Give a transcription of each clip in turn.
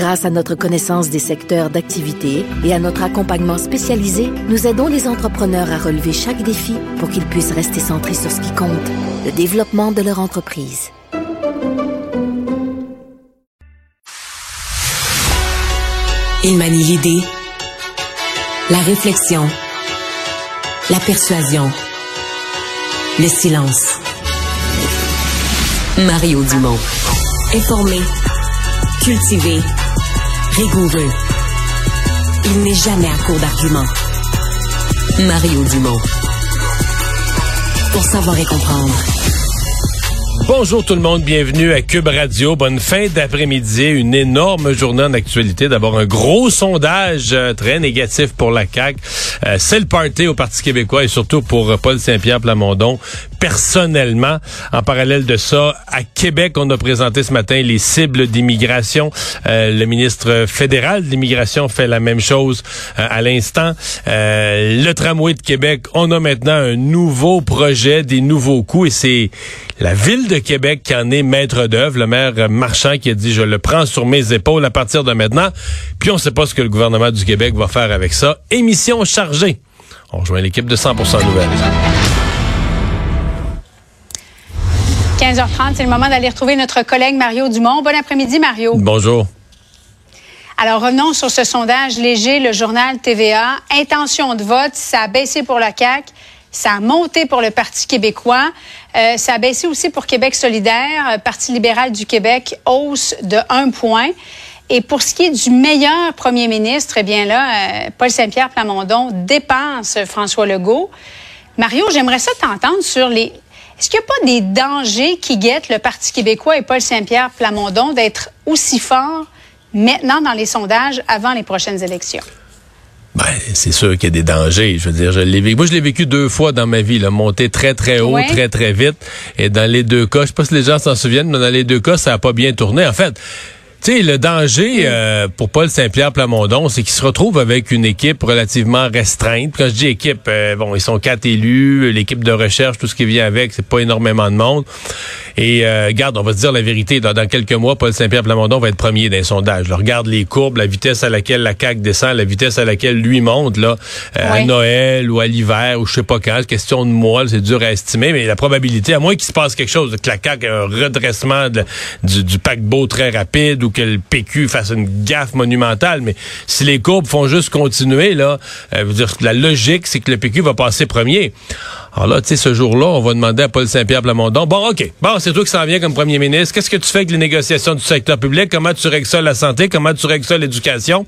Grâce à notre connaissance des secteurs d'activité et à notre accompagnement spécialisé, nous aidons les entrepreneurs à relever chaque défi pour qu'ils puissent rester centrés sur ce qui compte, le développement de leur entreprise. Il manie l'idée, la réflexion, la persuasion, le silence. Mario Dumont. Informé, cultivé, rigoureux. Il n'est jamais à court d'arguments. Mario Dumont. Pour savoir et comprendre. Bonjour tout le monde, bienvenue à Cube Radio. Bonne fin d'après-midi, une énorme journée en actualité. D'abord un gros sondage euh, très négatif pour la CAQ. Euh, c'est le party au Parti québécois et surtout pour Paul Saint-Pierre Plamondon. Personnellement, en parallèle de ça, à Québec, on a présenté ce matin les cibles d'immigration. Euh, le ministre fédéral de l'immigration fait la même chose à l'instant. le tramway de Québec, on a maintenant un nouveau projet, des nouveaux coûts et c'est la ville de Québec qui en est maître d'œuvre, le maire Marchand qui a dit je le prends sur mes épaules à partir de maintenant. Puis on ne sait pas ce que le gouvernement du Québec va faire avec ça. Émission chargée. On rejoint l'équipe de 100% Nouvelles. 15h30, c'est le moment d'aller retrouver notre collègue Mario Dumont. Bon après-midi, Mario. Bonjour. Alors, revenons sur ce sondage léger, le journal TVA. Intention de vote, ça a baissé pour la CAQ. Ça a monté pour le Parti québécois. Euh, ça a baissé aussi pour Québec solidaire. Euh, Parti libéral du Québec, hausse de un point. Et pour ce qui est du meilleur premier ministre, eh bien là, euh, Paul Saint-Pierre Plamondon dépense François Legault. Mario, j'aimerais ça t'entendre sur les... Est-ce qu'il n'y a pas des dangers qui guettent le Parti québécois et Paul Saint-Pierre Plamondon d'être aussi fort maintenant dans les sondages avant les prochaines élections? Ben, c'est sûr qu'il y a des dangers. Je veux dire, je l'ai vécu. Moi, je l'ai vécu deux fois dans ma vie, là, monter très, très haut, très, très vite. Et dans les deux cas, je sais pas si les gens s'en souviennent, mais dans les deux cas, ça a pas bien tourné. En fait, tu sais, le danger euh, pour Paul Saint-Pierre Plamondon, c'est qu'il se retrouve avec une équipe relativement restreinte. Quand je dis équipe, euh, bon, ils sont quatre élus, l'équipe de recherche, tout ce qui vient avec, c'est pas énormément de monde. Et euh, garde, on va se dire la vérité, dans, quelques mois, Paul Saint-Pierre Plamondon va être premier dans les sondages. regarde les courbes, la vitesse à laquelle la CAQ descend, la vitesse à laquelle lui monte, là, à Noël ou à l'hiver ou je sais pas quand, question de mois, c'est dur à estimer, mais la probabilité, à moins qu'il se passe quelque chose, que la CAQ ait un redressement du, du paquebot très rapide que le PQ fasse une gaffe monumentale, mais si les courbes font juste continuer, là, euh, dire, la logique, c'est que le PQ va passer premier. Alors là, tu sais, ce jour-là, on va demander à Paul Saint-Pierre Plamondon, bon, OK, bon, c'est toi qui s'en viens comme premier ministre, qu'est-ce que tu fais avec les négociations du secteur public, comment tu règles ça la santé, comment tu règles ça l'éducation?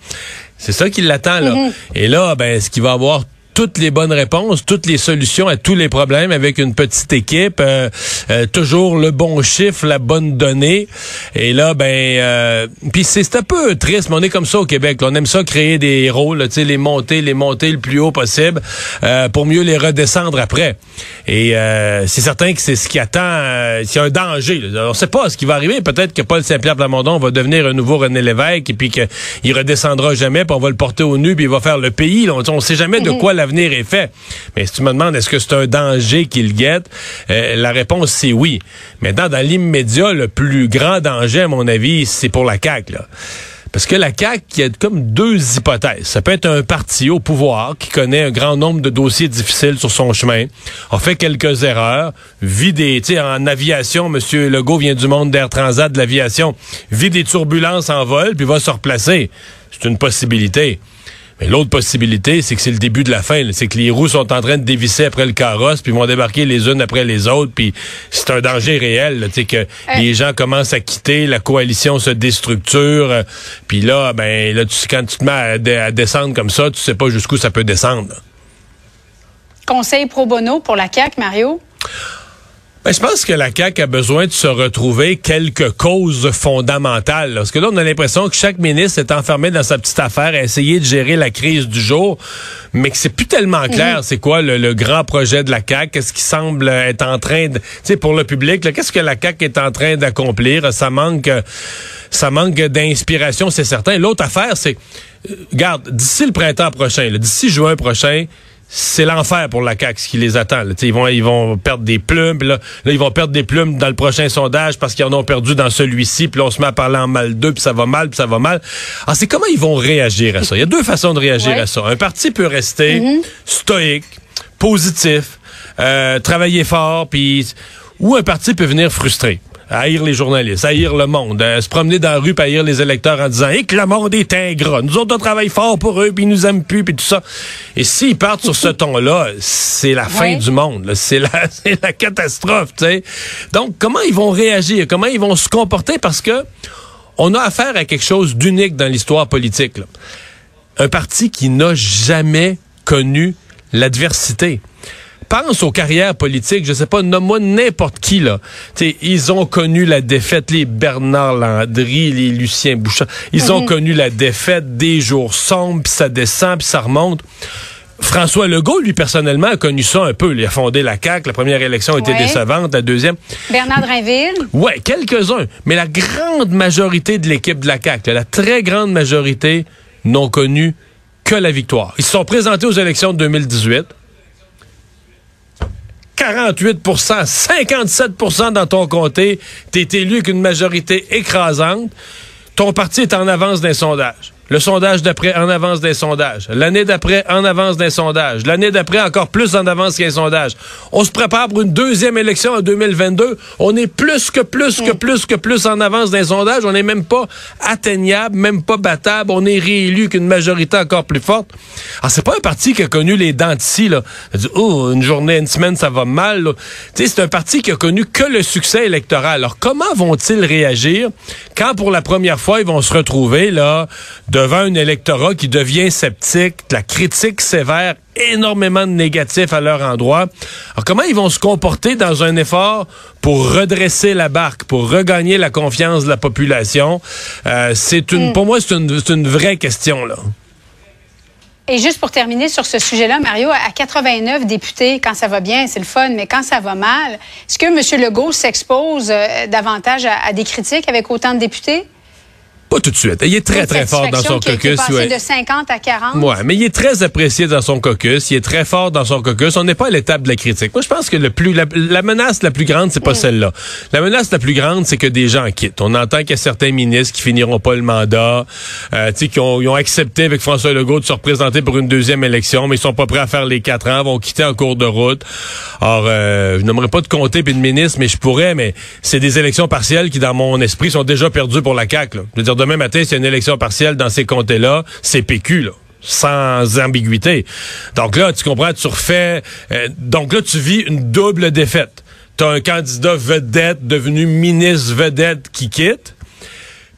C'est ça qui l'attend, là. Mm-hmm. Et là, ben, ce qu'il va avoir toutes les bonnes réponses, toutes les solutions à tous les problèmes avec une petite équipe, euh, euh, toujours le bon chiffre, la bonne donnée. Et là, ben, euh, puis c'est un peu triste, mais on est comme ça au Québec. on aime ça créer des héros, là, les monter, les monter le plus haut possible pour mieux les redescendre après. Et c'est certain que c'est ce qui attend. c'est un danger. On ne sait pas ce qui va arriver. Peut-être que Paul Saint-Pierre Plamondon va devenir un nouveau René Lévesque et puis qu'il redescendra jamais, puis on va le porter au nu, puis il va faire le pays. On ne sait jamais de mhm. quoi la l'avenir est fait. Mais si tu me demandes est-ce que c'est un danger qu'il guette, euh, la réponse c'est oui. Maintenant, dans l'immédiat, le plus grand danger, à mon avis, c'est pour la CAQ. Parce que la CAQ, il y a comme deux hypothèses. Ça peut être un parti au pouvoir qui connaît un grand nombre de dossiers difficiles sur son chemin, a fait quelques erreurs, vit des, tu sais, en aviation, M. Legault vient du monde d'Air Transat, de l'aviation, vit des turbulences en vol, puis va se replacer. C'est une possibilité. Mais l'autre possibilité, c'est que c'est le début de la fin. C'est que les roues sont en train de dévisser après le carrosse, puis vont débarquer les unes après les autres, puis c'est un danger réel. Tu que euh. les gens commencent à quitter, la coalition se déstructure, euh, puis là, ben là, tu, quand tu te mets à, descendre comme ça, tu sais pas jusqu'où ça peut descendre. Conseil pro bono pour la CAQ, Mario? Ben, je pense que la CAQ a besoin de se retrouver quelques causes fondamentales. Parce que là, on a l'impression que chaque ministre est enfermé dans sa petite affaire à essayer de gérer la crise du jour, mais que c'est plus tellement clair mhm. c'est quoi le, grand projet de la CAQ, qu'est-ce qui semble être en train de... Tu sais, pour le public, qu'est-ce que la CAQ est en train d'accomplir? Ça manque, ça manque d'inspiration, c'est certain. L'autre affaire, c'est... Euh, Garde, d'ici le printemps prochain, d'ici juin prochain, c'est l'enfer pour la CAQ ce qui les attend. Ils vont ils vont perdre des plumes, là, là, ils vont perdre des plumes dans le prochain sondage parce qu'ils en ont perdu dans celui-ci, puis là, on se met à parler en mal d'eux, puis ça va mal, puis ça va mal. Alors c'est comment ils vont réagir à ça? Il y a deux façons de réagir à ça. Un parti peut rester mm-hmm. stoïque, positif, euh, travailler fort, puis ou un parti peut venir frustré haïr les journalistes, haïr le monde, euh, se promener dans la rue, puis haïr les électeurs en disant et que le monde est ingrat. Nous autres, on travaille fort pour eux, puis ils nous aiment plus, puis tout ça. Et s'ils partent sur ce ton-là, c'est la fin du monde. C'est la, la catastrophe. sais. Donc, comment ils vont réagir? Comment ils vont se comporter? Parce que on a affaire à quelque chose d'unique dans l'histoire politique. Un parti qui n'a jamais connu l'adversité pense aux carrières politiques, je sais pas, nomme-moi n'importe qui, là. ils ont connu la défaite, les Bernard Landry, les Lucien Bouchard. Ils ont mhm. connu la défaite, des jours sombres, puis ça descend, puis ça remonte. François Legault, lui, personnellement, a connu ça un peu. Il a fondé la CAQ. La première élection était décevante. La deuxième... Bernard Drinville. Ouais, quelques-uns. Mais la grande majorité de l'équipe de la CAQ, la très grande majorité, n'ont connu que la victoire. Ils se sont présentés aux élections de 2018. 48% 57% dans ton comté, t'es élu avec une majorité écrasante, ton parti est en avance d'un sondage. Le sondage d'après en avance des sondages. L'année d'après en avance des sondages. L'année d'après encore plus en avance qu'un sondage. On se prépare pour une deuxième élection en 2022. On est plus que plus que plus que plus en avance d'un sondage. On n'est même pas atteignable, même pas battable. On est réélu qu'une majorité encore plus forte. Alors c'est pas un parti qui a connu les dents de là. Oh, une journée, une semaine, ça va mal. C'est un parti qui a connu que le succès électoral. Alors comment vont-ils réagir quand pour la première fois ils vont se retrouver là devant un électorat qui devient sceptique, la critique sévère, énormément de négatifs à leur endroit. Alors comment ils vont se comporter dans un effort pour redresser la barque, pour regagner la confiance de la population? Euh, c'est une, mm. pour moi, c'est une, une vraie question là. Et juste pour terminer sur ce sujet-là, Mario, à 89 députés, quand ça va bien, c'est le fun, mais quand ça va mal, est-ce que M. Legault s'expose euh, davantage à, des critiques avec autant de députés? Pas tout de suite. Il est très, très fort dans son caucus. Qui est de 50 à 40. Ouais, mais il est très apprécié dans son caucus. Il est très fort dans son caucus. On n'est pas à l'étape de la critique. Moi, je pense que le plus, la, menace la plus grande, c'est pas mm. celle-là. La menace la plus grande, c'est que des gens quittent. On entend qu'il y a certains ministres qui finiront pas le mandat, euh, qui ont, ils ont accepté avec François Legault de se représenter pour une deuxième élection, mais ils sont pas prêts à faire les quatre ans, vont quitter en cours de route. Alors, euh, je n'aimerais pas de compter puis de ministre, mais je pourrais, mais c'est des élections partielles qui, dans mon esprit, sont déjà perdues pour la CAQ. Là. Je veux dire, demain matin, a une élection partielle dans ces comtés-là, c'est PQ, sans ambiguïté. Donc là, tu comprends, tu refais... Euh, donc là, tu vis une double défaite. Tu un candidat vedette devenu ministre vedette qui quitte.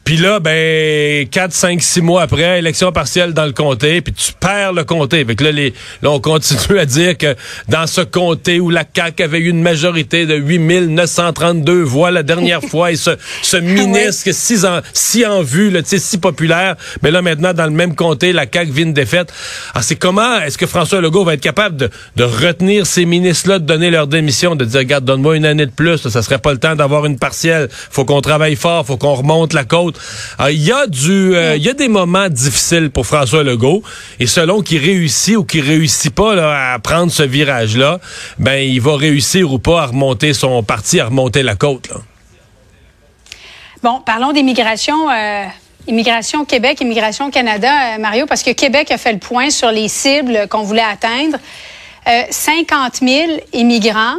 Puis là, ben, 4, 5, 6 mois après, élection partielle dans le comté, puis tu perds le comté. Fait que là, les, là, on continue à dire que dans ce comté où la CAQ avait eu une majorité de 8932 voix la dernière fois, et ce, ce ministre si en, si en vue, là, si populaire, mais là, maintenant, dans le même comté, la CAQ vit une défaite. Alors, c'est comment est-ce que François Legault va être capable de, de retenir ces ministres-là, de donner leur démission, de dire, regarde, donne-moi une année de plus, ça serait pas le temps d'avoir une partielle. Faut qu'on travaille fort, faut qu'on remonte la côte. Euh, il y a du, euh, il y a des moments difficiles pour François Legault et selon qu'il réussit ou qu'il réussit pas à prendre ce virage-là, ben il va réussir ou pas à remonter son parti, à remonter la côte. Bon, parlons d'immigration. Euh, immigration Québec, immigration Canada, Mario, parce que Québec a fait le point sur les cibles qu'on voulait atteindre. 50 000 immigrants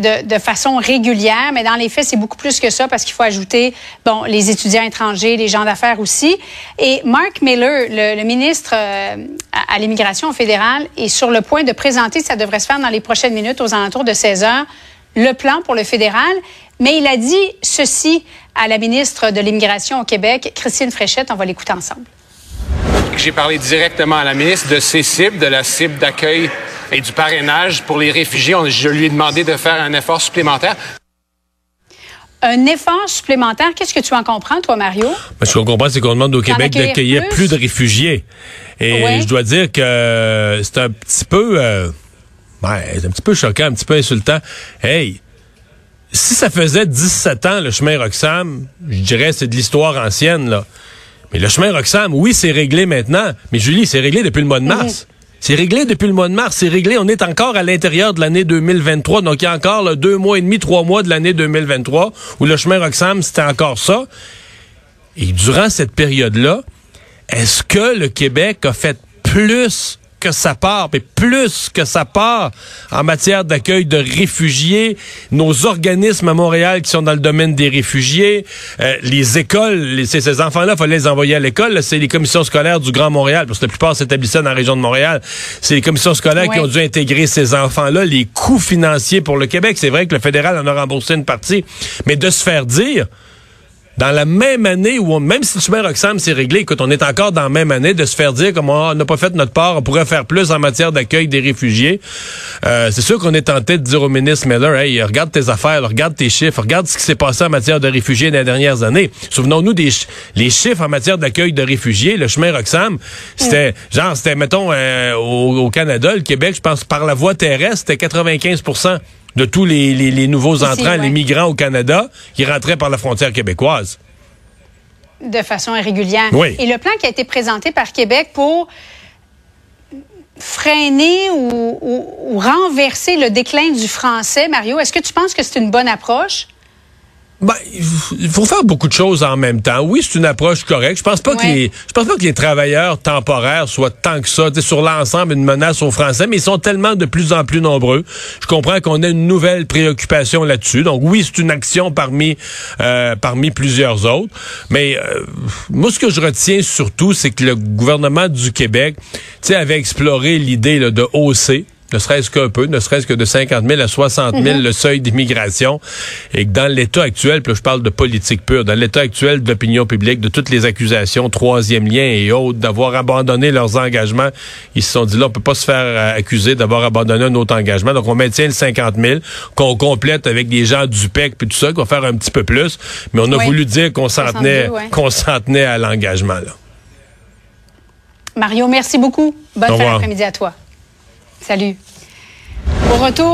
de, façon régulière, mais dans les faits, c'est beaucoup plus que ça parce qu'il faut ajouter, bon, les étudiants étrangers, les gens d'affaires aussi. Et Mark Miller, le, ministre euh, à, l'immigration fédérale, est sur le point de présenter, ça devrait se faire dans les prochaines minutes, aux alentours de 16 heures, le plan pour le fédéral. Mais il a dit ceci à la ministre de l'immigration au Québec, Christine Fréchette. On va l'écouter ensemble. J'ai parlé directement à la ministre de ces cibles, de la cible d'accueil et du parrainage pour les réfugiés. je lui ai demandé de faire un effort supplémentaire. Un effort supplémentaire, qu'est-ce que tu en comprends, toi, Mario? Ben, ce qu'on comprend, c'est qu'on demande au Québec d'accueillir plus? de réfugiés. Et je dois dire que c'est un petit peu... Euh, c'est un petit peu choquant, un petit peu insultant. Hey, si ça faisait 17 ans, le chemin Roxham, je dirais c'est de l'histoire ancienne, là. Mais le chemin Roxham, oui, c'est réglé maintenant. Mais Julie, c'est réglé depuis le mois de mars. C'est réglé depuis le mois de mars. C'est réglé. On est encore à l'intérieur de l'année 2023. Donc, il y a encore deux mois et demi, trois mois de l'année 2023 où le chemin Roxham, c'était encore ça. Et durant cette période-là, est-ce que le Québec a fait plus que ça part, mais plus que ça part en matière d'accueil de réfugiés, nos organismes à Montréal qui sont dans le domaine des réfugiés, euh, les écoles, les, ces enfants-là, il fallait les envoyer à l'école. C'est les commissions scolaires du Grand Montréal, parce que la plupart s'établissaient dans la région de Montréal. C'est les commissions scolaires qui ont dû intégrer ces enfants-là. Les coûts financiers pour le Québec, c'est vrai que le fédéral en a remboursé une partie, mais de se faire dire dans la même année où, même si le chemin Roxham s'est réglé, écoute, on est encore dans la même année de se faire dire comme on n'a pas fait notre part, on pourrait faire plus en matière d'accueil des réfugiés. Euh, c'est sûr qu'on est tenté de dire au ministre Miller, hey, regarde tes affaires, regarde tes chiffres, regarde ce qui s'est passé en matière de réfugiés dans les dernières années. Souvenons-nous des les chiffres en matière d'accueil de réfugiés. Le chemin Roxham, c'était, genre, c'était, mettons, euh, au, au, Canada, le Québec, je pense, par la voie terrestre, c'était 95 de tous les, nouveaux entrants, les migrants au Canada, qui rentraient par la frontière québécoise. De façon irrégulière. Oui. Et le plan qui a été présenté par Québec pour freiner ou renverser le déclin du français, Mario, est-ce que tu penses que c'est une bonne approche? Ben, il faut faire beaucoup de choses en même temps. Oui, c'est une approche correcte. Je pense pas que les, je pense pas que les travailleurs temporaires soient tant que ça, sur l'ensemble une menace aux Français, mais ils sont tellement de plus en plus nombreux. Je comprends qu'on a une nouvelle préoccupation là-dessus. Donc oui, c'est une action parmi euh, parmi plusieurs autres. Mais euh, moi, ce que je retiens surtout, c'est que le gouvernement du Québec, tu avait exploré l'idée de hausser ne serait-ce qu'un peu, ne serait-ce que de 50 000 à 60 000 mhm. le seuil d'immigration, et que dans l'état actuel, puis je parle de politique pure, dans l'état actuel de l'opinion publique, de toutes les accusations, troisième lien et autres, d'avoir abandonné leurs engagements, ils se sont dit là, on peut pas se faire euh, accuser d'avoir abandonné un autre engagement, donc on maintient le 50 000, qu'on complète avec des gens du PEC puis tout ça, qu'on va faire un petit peu plus, mais on a voulu dire qu'on s'en tenait, qu'on s'en tenait à l'engagement là. Mario, merci beaucoup. Bonne fin d'après-midi à toi. Salut. Au retour.